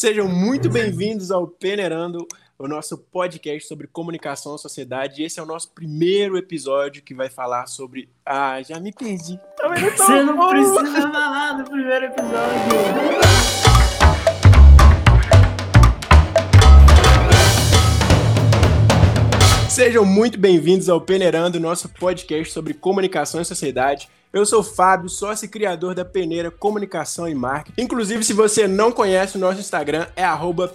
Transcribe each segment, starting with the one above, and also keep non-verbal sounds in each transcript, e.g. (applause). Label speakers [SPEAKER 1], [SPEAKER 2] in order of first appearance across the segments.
[SPEAKER 1] Sejam muito bem-vindos ao Peneirando, o nosso podcast sobre comunicação e sociedade. Esse é o nosso primeiro episódio que vai falar sobre. Ah, já me perdi.
[SPEAKER 2] Você não precisa falar do primeiro episódio.
[SPEAKER 1] Sejam muito bem-vindos ao Peneirando, nosso podcast sobre comunicação e sociedade. Eu sou o Fábio, sócio e criador da Peneira Comunicação e Marketing. Inclusive, se você não conhece o nosso Instagram, é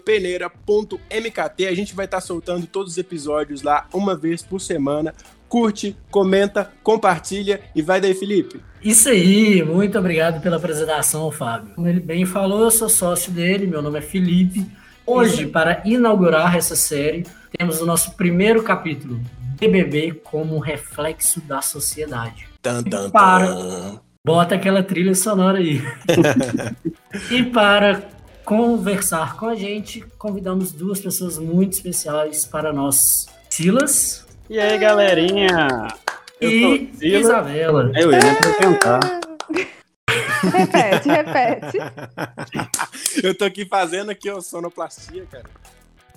[SPEAKER 1] peneira.mkt. A gente vai estar soltando todos os episódios lá uma vez por semana. Curte, comenta, compartilha e vai daí, Felipe.
[SPEAKER 2] Isso aí, muito obrigado pela apresentação, Fábio. Como ele bem falou, eu sou sócio dele, meu nome é Felipe. Hoje, para inaugurar essa série, temos o nosso primeiro capítulo, BBB como reflexo da sociedade.
[SPEAKER 1] Tan, tan,
[SPEAKER 2] para.
[SPEAKER 1] tan.
[SPEAKER 2] Bota aquela trilha sonora aí. (laughs) e para conversar com a gente, convidamos duas pessoas muito especiais para nós. Silas
[SPEAKER 3] E aí, galerinha? Eu
[SPEAKER 2] e
[SPEAKER 3] sou o Silas.
[SPEAKER 2] Isabela.
[SPEAKER 3] Eu ia me apresentar.
[SPEAKER 4] repete, repete. (laughs)
[SPEAKER 1] Eu tô aqui fazendo aqui ó, sonoplastia, cara.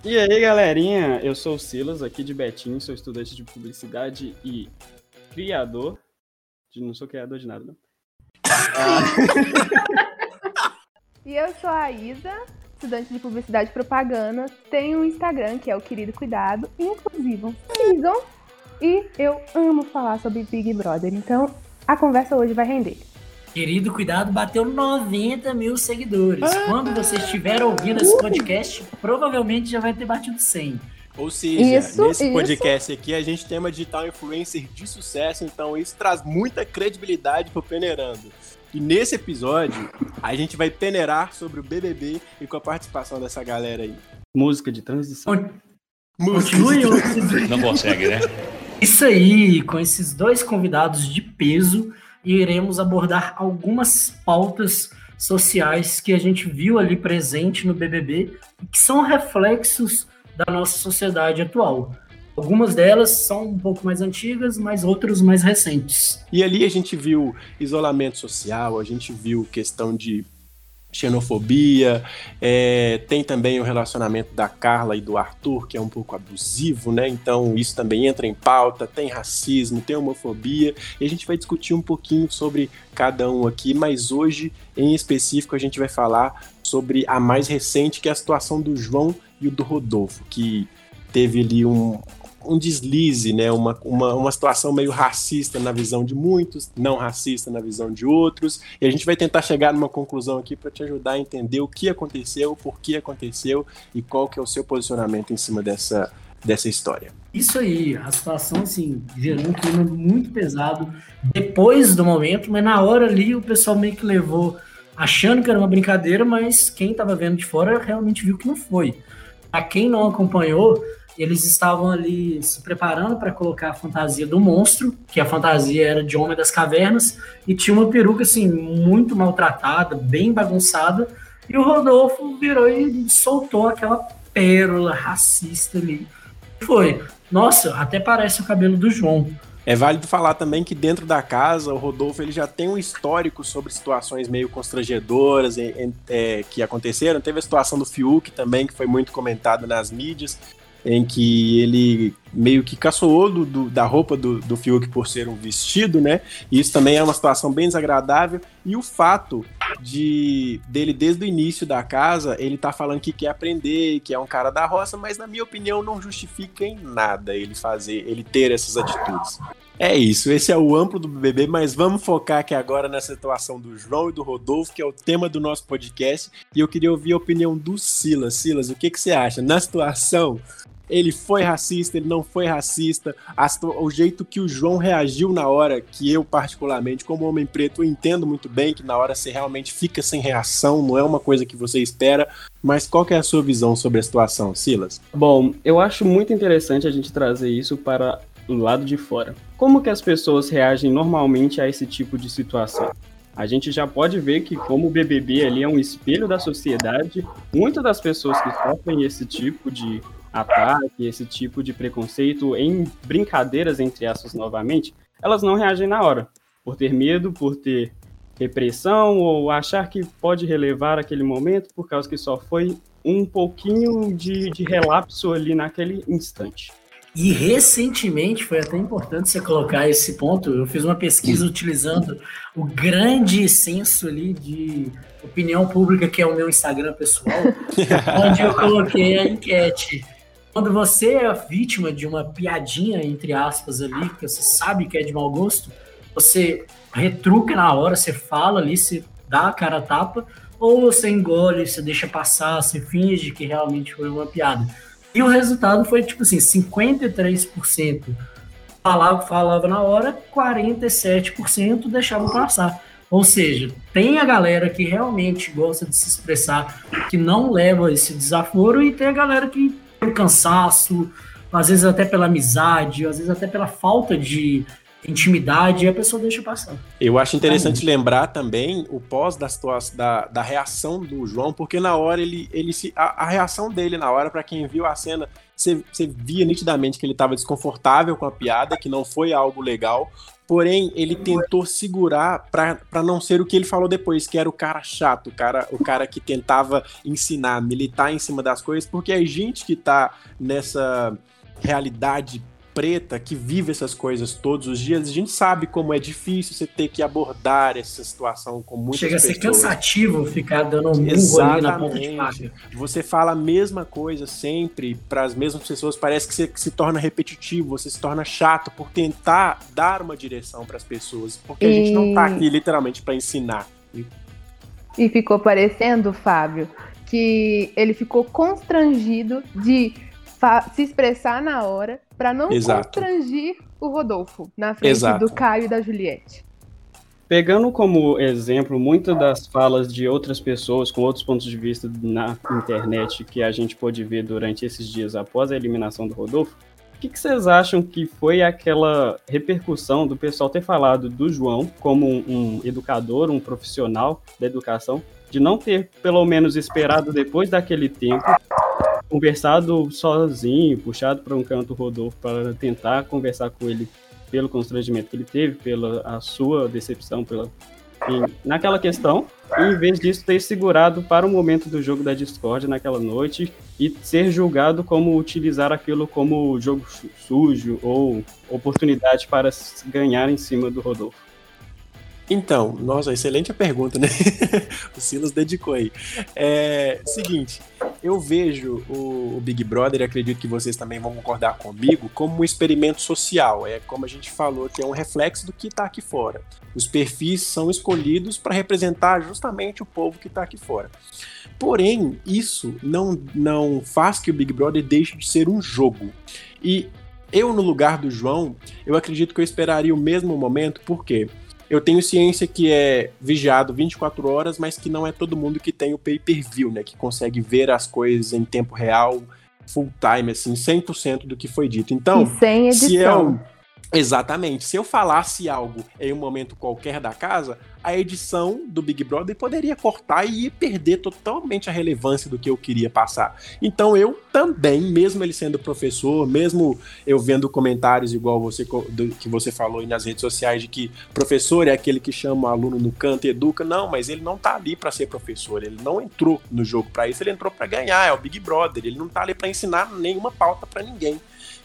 [SPEAKER 3] E aí, galerinha? Eu sou o Silas, aqui de Betim, sou estudante de publicidade e criador. De, não sou criador de nada, não. (laughs)
[SPEAKER 4] E eu sou a Isa, estudante de publicidade e propaganda. Tenho um Instagram que é o Querido Cuidado. Inclusive, sigam. E eu amo falar sobre Big Brother. Então, a conversa hoje vai render.
[SPEAKER 2] Querido, cuidado, bateu 90 mil seguidores. Quando você estiver ouvindo esse podcast, provavelmente já vai ter batido 100.
[SPEAKER 1] Ou seja,
[SPEAKER 4] Isso,
[SPEAKER 1] nesse
[SPEAKER 4] isso.
[SPEAKER 1] podcast aqui a gente tem uma digital influencer de sucesso, então isso traz muita credibilidade pro Peneirando. E nesse episódio a gente vai peneirar sobre o BBB e com a participação dessa galera aí.
[SPEAKER 3] Música de transição.
[SPEAKER 2] Continue ouvindo.
[SPEAKER 5] Não consegue, né?
[SPEAKER 2] Isso aí, com esses dois convidados de peso, iremos abordar algumas pautas sociais que a gente viu ali presente no BBB e que são reflexos da nossa sociedade atual. Algumas delas são um pouco mais antigas, mas outras mais recentes.
[SPEAKER 1] E ali a gente viu isolamento social, a gente viu questão de xenofobia, é, tem também o relacionamento da Carla e do Arthur, que é um pouco abusivo, né? Então isso também entra em pauta, tem racismo, tem homofobia, e a gente vai discutir um pouquinho sobre cada um aqui, mas hoje, em específico, a gente vai falar sobre a mais recente, que é a situação do João e o do Rodolfo, que teve ali um, um deslize, né? Uma, uma, uma situação meio racista na visão de muitos, não racista na visão de outros. E a gente vai tentar chegar numa conclusão aqui para te ajudar a entender o que aconteceu, por que aconteceu e qual que é o seu posicionamento em cima dessa, dessa história.
[SPEAKER 2] Isso aí, a situação assim, gerou um clima muito pesado depois do momento, mas na hora ali o pessoal meio que levou achando que era uma brincadeira, mas quem estava vendo de fora realmente viu que não foi. Para quem não acompanhou, eles estavam ali se preparando para colocar a fantasia do monstro, que a fantasia era de Homem das Cavernas, e tinha uma peruca assim muito maltratada, bem bagunçada, e o Rodolfo virou e soltou aquela pérola racista ali. Foi. Nossa, até parece o cabelo do João.
[SPEAKER 1] É válido falar também que dentro da casa, o Rodolfo ele já tem um histórico sobre situações meio constrangedoras em- é, que aconteceram. Teve a situação do Fiuk também, que foi muito comentada nas mídias, em que ele meio que caçoou do, do- da roupa do, do Fiuk por ser um vestido, né? E isso também é uma situação bem desagradável. E o fato de dele, desde o início da casa, ele tá falando que quer aprender, que é um cara da roça, mas na minha opinião não justifica em nada ele fazer, ele ter essas atitudes. É isso, esse é o amplo do BBB, mas vamos focar aqui agora na situação do João e do Rodolfo, que é o tema do nosso podcast, e eu queria ouvir a opinião do Silas. Silas, o que, que você acha? Na situação, ele foi racista, ele não foi racista, o jeito que o João reagiu na hora, que eu particularmente, como homem preto, entendo muito bem que na hora você realmente fica sem reação, não é uma coisa que você espera, mas qual é a sua visão sobre a situação, Silas?
[SPEAKER 3] Bom, eu acho muito interessante a gente trazer isso para o lado de fora. Como que as pessoas reagem normalmente a esse tipo de situação? A gente já pode ver que como o BBB ali é um espelho da sociedade, muitas das pessoas que sofrem esse tipo de ataque, esse tipo de preconceito em brincadeiras entre aspas novamente, elas não reagem na hora, por ter medo, por ter repressão ou achar que pode relevar aquele momento por causa que só foi um pouquinho de, de relapso ali naquele instante.
[SPEAKER 2] E recentemente, foi até importante você colocar esse ponto, eu fiz uma pesquisa utilizando o grande senso ali de opinião pública, que é o meu Instagram pessoal, (laughs) onde eu coloquei a enquete. Quando você é vítima de uma piadinha, entre aspas, ali, que você sabe que é de mau gosto, você retruca na hora, você fala ali, você dá a cara a tapa, ou você engole, você deixa passar, você finge que realmente foi uma piada. E o resultado foi tipo assim: 53% falava, falava na hora, 47% deixavam passar. Ou seja, tem a galera que realmente gosta de se expressar, que não leva esse desaforo, e tem a galera que, pelo cansaço, às vezes até pela amizade, às vezes até pela falta de intimidade e a pessoa deixa passar.
[SPEAKER 1] Eu acho interessante lembrar também o pós da situação da, da reação do João, porque na hora ele, ele se. A, a reação dele na hora, para quem viu a cena, você, você via nitidamente que ele estava desconfortável com a piada, que não foi algo legal. Porém, ele tentou segurar para não ser o que ele falou depois, que era o cara chato, o cara, o cara que tentava ensinar, militar em cima das coisas, porque a gente que tá nessa realidade preta que vive essas coisas todos os dias, a gente sabe como é difícil você ter que abordar essa situação com muitas
[SPEAKER 2] Chega
[SPEAKER 1] pessoas.
[SPEAKER 2] Chega a ser cansativo ficar dando um ali na ponta de faca.
[SPEAKER 1] Você fala a mesma coisa sempre para as mesmas pessoas, parece que você se torna repetitivo, você se torna chato por tentar dar uma direção para as pessoas, porque e... a gente não tá aqui literalmente para ensinar.
[SPEAKER 4] E ficou parecendo, Fábio, que ele ficou constrangido de se expressar na hora para não Exato. constrangir o Rodolfo na frente Exato. do Caio e da Juliette.
[SPEAKER 3] Pegando como exemplo muitas das falas de outras pessoas com outros pontos de vista na internet que a gente pôde ver durante esses dias após a eliminação do Rodolfo, o que, que, vocês acham que foi aquela repercussão do pessoal ter falado do João como um, um educador, um profissional da educação, de não ter pelo menos esperado depois daquele tempo conversado sozinho, puxado para um canto Rodolfo para tentar conversar com ele pelo constrangimento que ele teve, pela a sua decepção, pela naquela questão, e em vez disso ter segurado para o momento do jogo da Discord naquela noite e ser julgado como utilizar aquilo como jogo sujo ou oportunidade para ganhar em cima do Rodolfo.
[SPEAKER 1] Então, nossa, excelente a pergunta, né? (laughs) o Silas dedicou aí. É, seguinte, eu vejo o, o, Big Brother, acredito que vocês também vão concordar comigo, como um experimento social. É como a gente falou, que é um reflexo do que está aqui fora. Os perfis são escolhidos para representar justamente o povo que está aqui fora. Porém, isso não, não faz que o Big Brother deixe de ser um jogo. E eu, no lugar do João, eu acredito que eu esperaria o mesmo momento, por quê? Porque eu tenho ciência que é vigiado 24 horas, mas que não é todo mundo que tem o pay-per-view, né? Que consegue ver as coisas em tempo real, full time, assim, 100% do que foi dito. Então,
[SPEAKER 4] e sem edição. se é um
[SPEAKER 1] Exatamente. Se eu falasse algo em um momento qualquer da casa, a edição do Big Brother poderia cortar e perder totalmente a relevância do que eu queria passar. Então eu também, mesmo ele sendo professor, mesmo eu vendo comentários igual você que você falou aí nas redes sociais de que professor é aquele que chama o aluno no canto e educa, não, mas ele não tá ali para ser professor, ele não entrou no jogo para isso, ele entrou para ganhar, é o Big Brother, ele não tá ali para ensinar nenhuma pauta para ninguém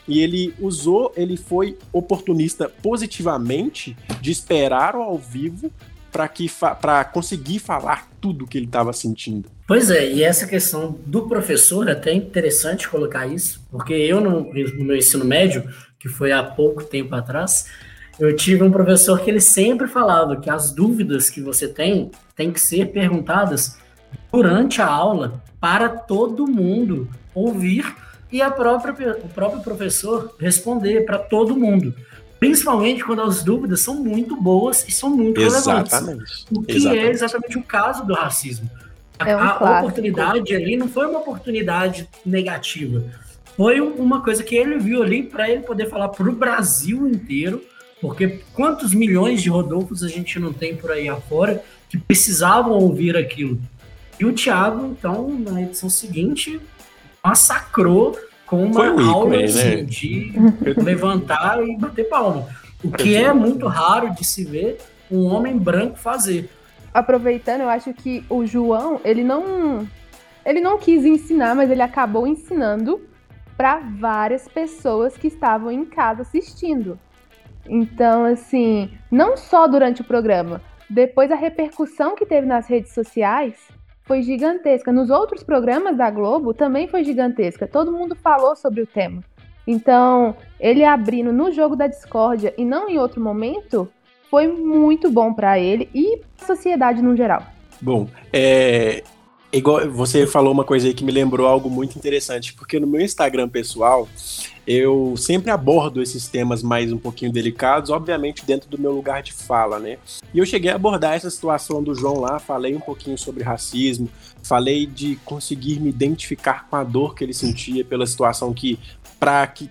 [SPEAKER 1] e ele usou, ele foi oportunista positivamente de esperar o ao vivo para que para conseguir falar tudo que ele estava sentindo.
[SPEAKER 2] Pois é, e essa questão do professor é até interessante colocar isso, porque eu no, no meu ensino médio, que foi há pouco tempo atrás, eu tive um professor que ele sempre falava que as dúvidas que você tem têm que ser perguntadas durante a aula para todo mundo ouvir e a própria, o próprio professor responder para todo mundo. Principalmente quando as dúvidas são muito boas e são muito exatamente. relevantes. O que exatamente. é exatamente o caso do racismo. A, é um a oportunidade ali não foi uma oportunidade negativa. Foi uma coisa que ele viu ali para ele poder falar para o Brasil inteiro, porque quantos milhões de Rodolfos a gente não tem por aí afora que precisavam ouvir aquilo. E o Thiago, então, na edição seguinte, massacrou com uma um aula ícone, assim, né? de (laughs) levantar e bater palma. O que é muito raro de se ver um homem branco fazer.
[SPEAKER 4] Aproveitando, eu acho que o João, ele não ele não quis ensinar, mas ele acabou ensinando para várias pessoas que estavam em casa assistindo. Então, assim, não só durante o programa, depois a repercussão que teve nas redes sociais foi gigantesca. Nos outros programas da Globo também foi gigantesca. Todo mundo falou sobre o tema. Então, ele abrindo no jogo da discórdia e não em outro momento, foi muito bom para ele e a sociedade no geral.
[SPEAKER 1] Bom, é, igual você falou uma coisa aí que me lembrou algo muito interessante, porque no meu Instagram pessoal, eu sempre abordo esses temas mais um pouquinho delicados, obviamente dentro do meu lugar de fala, né? E eu cheguei a abordar essa situação do João lá, falei um pouquinho sobre racismo, falei de conseguir me identificar com a dor que ele sentia pela situação que, para que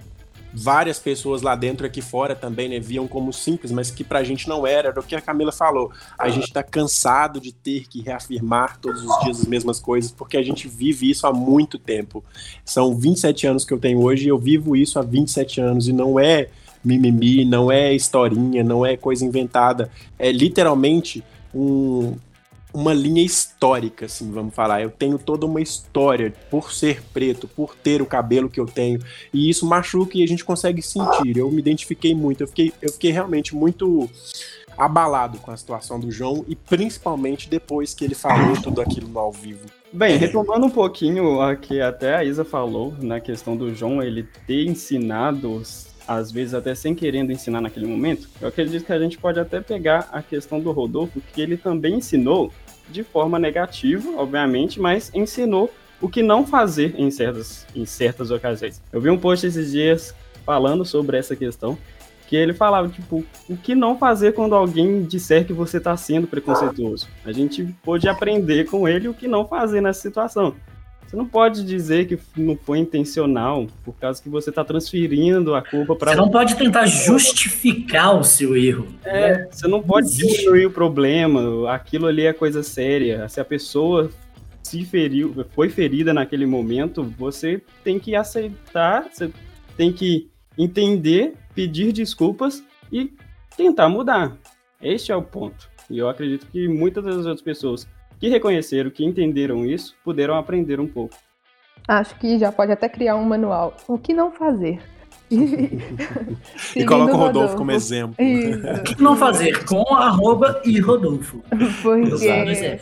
[SPEAKER 1] várias pessoas lá dentro e aqui fora também, né, viam como simples, mas que pra gente não era, era o que a Camila falou. A gente tá cansado de ter que reafirmar todos os dias as mesmas coisas, porque a gente vive isso há muito tempo. São 27 anos que eu tenho hoje e eu vivo isso há 27 anos e não é mimimi, não é historinha, não é coisa inventada. É literalmente um, uma linha histórica, assim, vamos falar. Eu tenho toda uma história por ser preto, por ter o cabelo que eu tenho, e isso machuca e a gente consegue sentir. Eu me identifiquei muito, eu fiquei, eu fiquei realmente muito abalado com a situação do João e principalmente depois que ele falou tudo aquilo no ao vivo.
[SPEAKER 3] Bem, retomando um pouquinho a que até a Isa falou na questão do João ele ter ensinado às vezes até sem querendo ensinar naquele momento, eu acredito que a gente pode até pegar a questão do Rodolfo, que ele também ensinou de forma negativa, obviamente, mas ensinou o que não fazer em certas, em certas ocasiões. Eu vi um post esses dias falando sobre essa questão, que ele falava, tipo, o que não fazer quando alguém disser que você está sendo preconceituoso. A gente pôde aprender com ele o que não fazer nessa situação. Você não pode dizer que não foi intencional, por causa que você está transferindo a culpa para.
[SPEAKER 2] Você não pode tentar justificar o seu erro.
[SPEAKER 3] É, você não pode diminuir o problema. Aquilo ali é coisa séria. Se a pessoa se feriu, foi ferida naquele momento, você tem que aceitar, você tem que entender, pedir desculpas e tentar mudar. Este é o ponto. E eu acredito que muitas das outras pessoas que reconheceram, que entenderam isso, puderam aprender um pouco.
[SPEAKER 4] Acho que já pode até criar um manual. O que não fazer? (laughs)
[SPEAKER 1] e coloca o Rodolfo, Rodolfo, como exemplo. (laughs)
[SPEAKER 2] O que não fazer? Com arroba e Rodolfo.
[SPEAKER 4] Porque...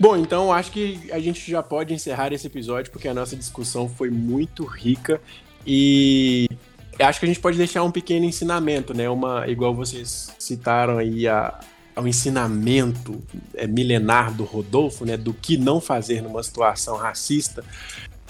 [SPEAKER 1] Bom, então acho que a gente já pode encerrar esse episódio, porque a nossa discussão foi muito rica e acho que a gente pode deixar um pequeno ensinamento, né? Uma, igual vocês citaram aí a, ao ensinamento é, milenar do Rodolfo, né, do que não fazer numa situação racista,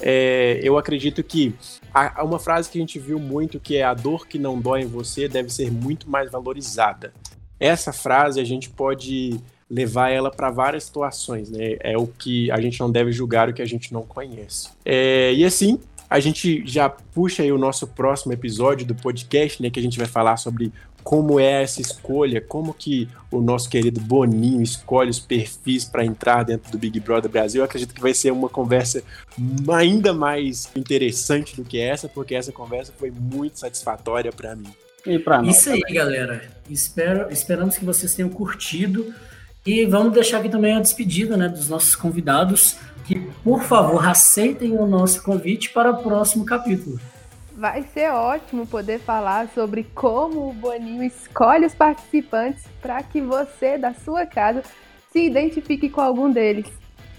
[SPEAKER 1] é, eu acredito que há uma frase que a gente viu muito que é a dor que não dói em você deve ser muito mais valorizada. Essa frase a gente pode levar ela para várias situações, né? É o que a gente não deve julgar o que a gente não conhece. É, e assim, a gente já puxa aí o nosso próximo episódio do podcast, né? Que a gente vai falar sobre como é essa escolha, como que o nosso querido Boninho escolhe os perfis para entrar dentro do Big Brother Brasil. Eu acredito que vai ser uma conversa ainda mais interessante do que essa, porque essa conversa foi muito satisfatória para mim.
[SPEAKER 2] E pra nós Isso aí, também. galera. Espero, esperamos que vocês tenham curtido. E vamos deixar aqui também a despedida né, dos nossos convidados, que, por favor, aceitem o nosso convite para o próximo capítulo.
[SPEAKER 4] Vai ser ótimo poder falar sobre como o Boninho escolhe os participantes para que você, da sua casa, se identifique com algum deles.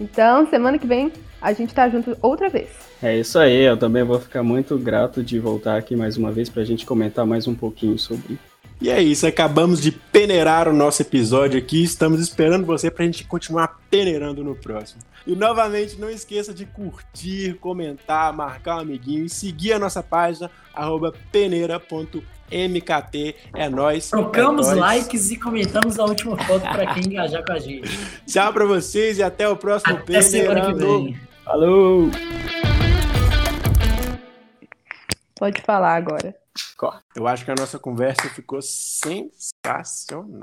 [SPEAKER 4] Então, semana que vem, a gente tá junto outra vez.
[SPEAKER 3] É isso aí, eu também vou ficar muito grato de voltar aqui mais uma vez para a gente comentar mais um pouquinho sobre
[SPEAKER 1] e é isso, acabamos de peneirar o nosso episódio aqui. Estamos esperando você para a gente continuar peneirando no próximo. E novamente, não esqueça de curtir, comentar, marcar um amiguinho e seguir a nossa página, peneira.mkt. É nóis.
[SPEAKER 2] Trocamos
[SPEAKER 1] é
[SPEAKER 2] likes e comentamos a última foto para quem engajar com a gente. (laughs)
[SPEAKER 1] Tchau para vocês e até o próximo
[SPEAKER 2] até Semana que vem.
[SPEAKER 3] Falou!
[SPEAKER 4] Pode falar agora.
[SPEAKER 1] Eu acho que a nossa conversa ficou sensacional.